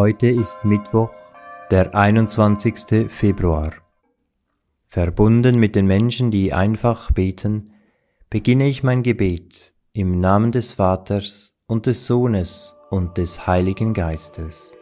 Heute ist Mittwoch, der 21. Februar. Verbunden mit den Menschen, die einfach beten, beginne ich mein Gebet im Namen des Vaters und des Sohnes und des Heiligen Geistes.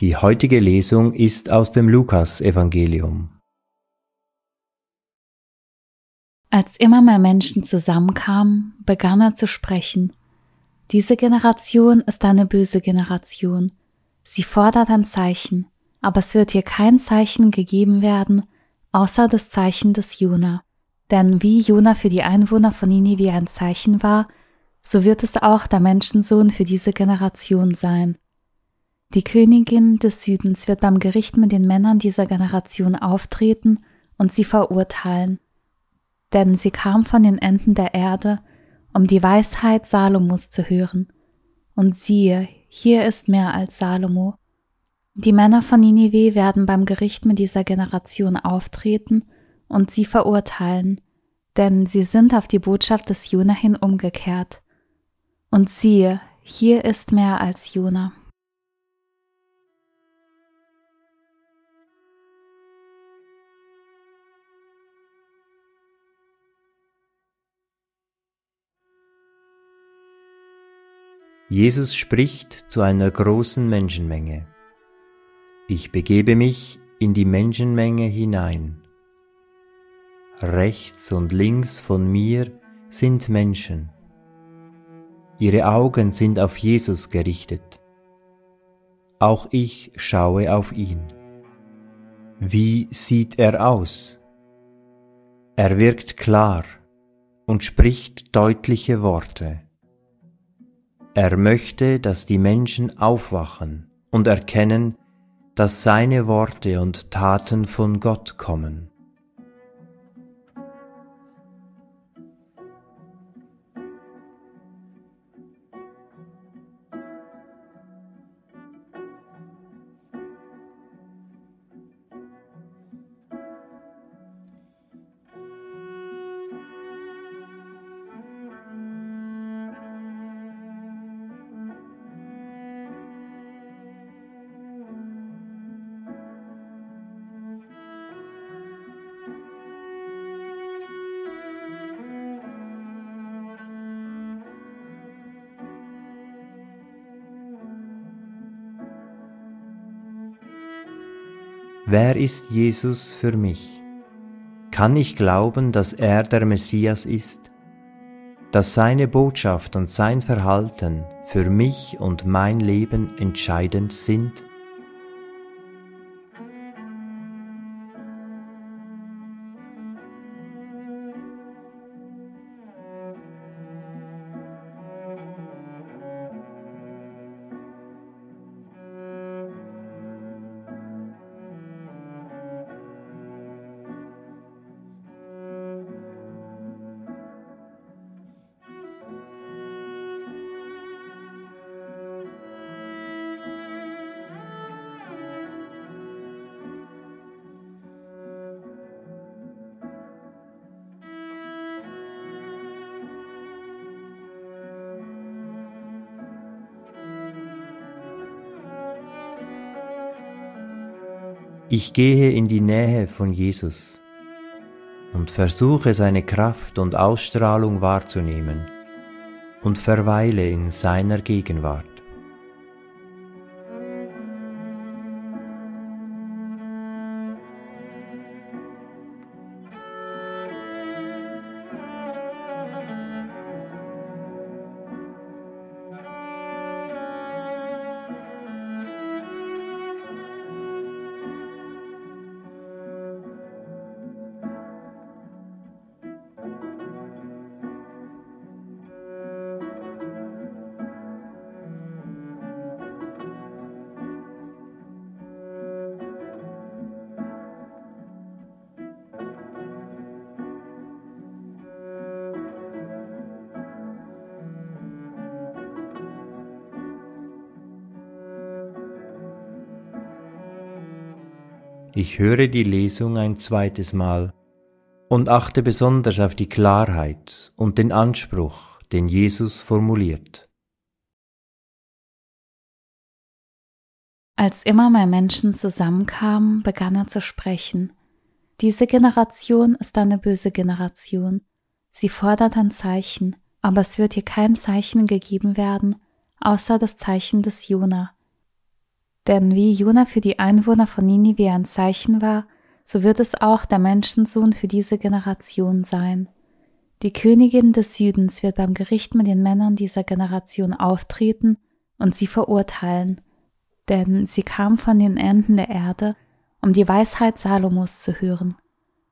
Die heutige Lesung ist aus dem Lukas-Evangelium. Als immer mehr Menschen zusammenkamen, begann er zu sprechen. Diese Generation ist eine böse Generation. Sie fordert ein Zeichen, aber es wird ihr kein Zeichen gegeben werden, außer das Zeichen des Jona. Denn wie Jona für die Einwohner von Ninive ein Zeichen war, so wird es auch der Menschensohn für diese Generation sein. Die Königin des Südens wird beim Gericht mit den Männern dieser Generation auftreten und sie verurteilen. Denn sie kam von den Enden der Erde, um die Weisheit Salomos zu hören. Und siehe, hier ist mehr als Salomo. Die Männer von Ninive werden beim Gericht mit dieser Generation auftreten und sie verurteilen, denn sie sind auf die Botschaft des Jona hin umgekehrt. Und siehe, hier ist mehr als Jona. Jesus spricht zu einer großen Menschenmenge. Ich begebe mich in die Menschenmenge hinein. Rechts und links von mir sind Menschen. Ihre Augen sind auf Jesus gerichtet. Auch ich schaue auf ihn. Wie sieht er aus? Er wirkt klar und spricht deutliche Worte. Er möchte, dass die Menschen aufwachen und erkennen, dass seine Worte und Taten von Gott kommen. Wer ist Jesus für mich? Kann ich glauben, dass er der Messias ist? Dass seine Botschaft und sein Verhalten für mich und mein Leben entscheidend sind? Ich gehe in die Nähe von Jesus und versuche seine Kraft und Ausstrahlung wahrzunehmen und verweile in seiner Gegenwart. Ich höre die Lesung ein zweites Mal und achte besonders auf die Klarheit und den Anspruch, den Jesus formuliert. Als immer mehr Menschen zusammenkamen, begann er zu sprechen. Diese Generation ist eine böse Generation. Sie fordert ein Zeichen, aber es wird ihr kein Zeichen gegeben werden, außer das Zeichen des Jona. Denn wie Jona für die Einwohner von Ninive ein Zeichen war, so wird es auch der Menschensohn für diese Generation sein. Die Königin des Südens wird beim Gericht mit den Männern dieser Generation auftreten und sie verurteilen, denn sie kam von den Enden der Erde, um die Weisheit Salomos zu hören.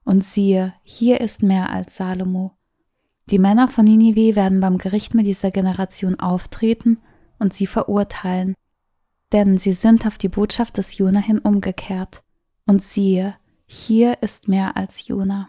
Und siehe, hier ist mehr als Salomo. Die Männer von Ninive werden beim Gericht mit dieser Generation auftreten und sie verurteilen, denn sie sind auf die Botschaft des Jona hin umgekehrt. Und siehe, hier ist mehr als Jona.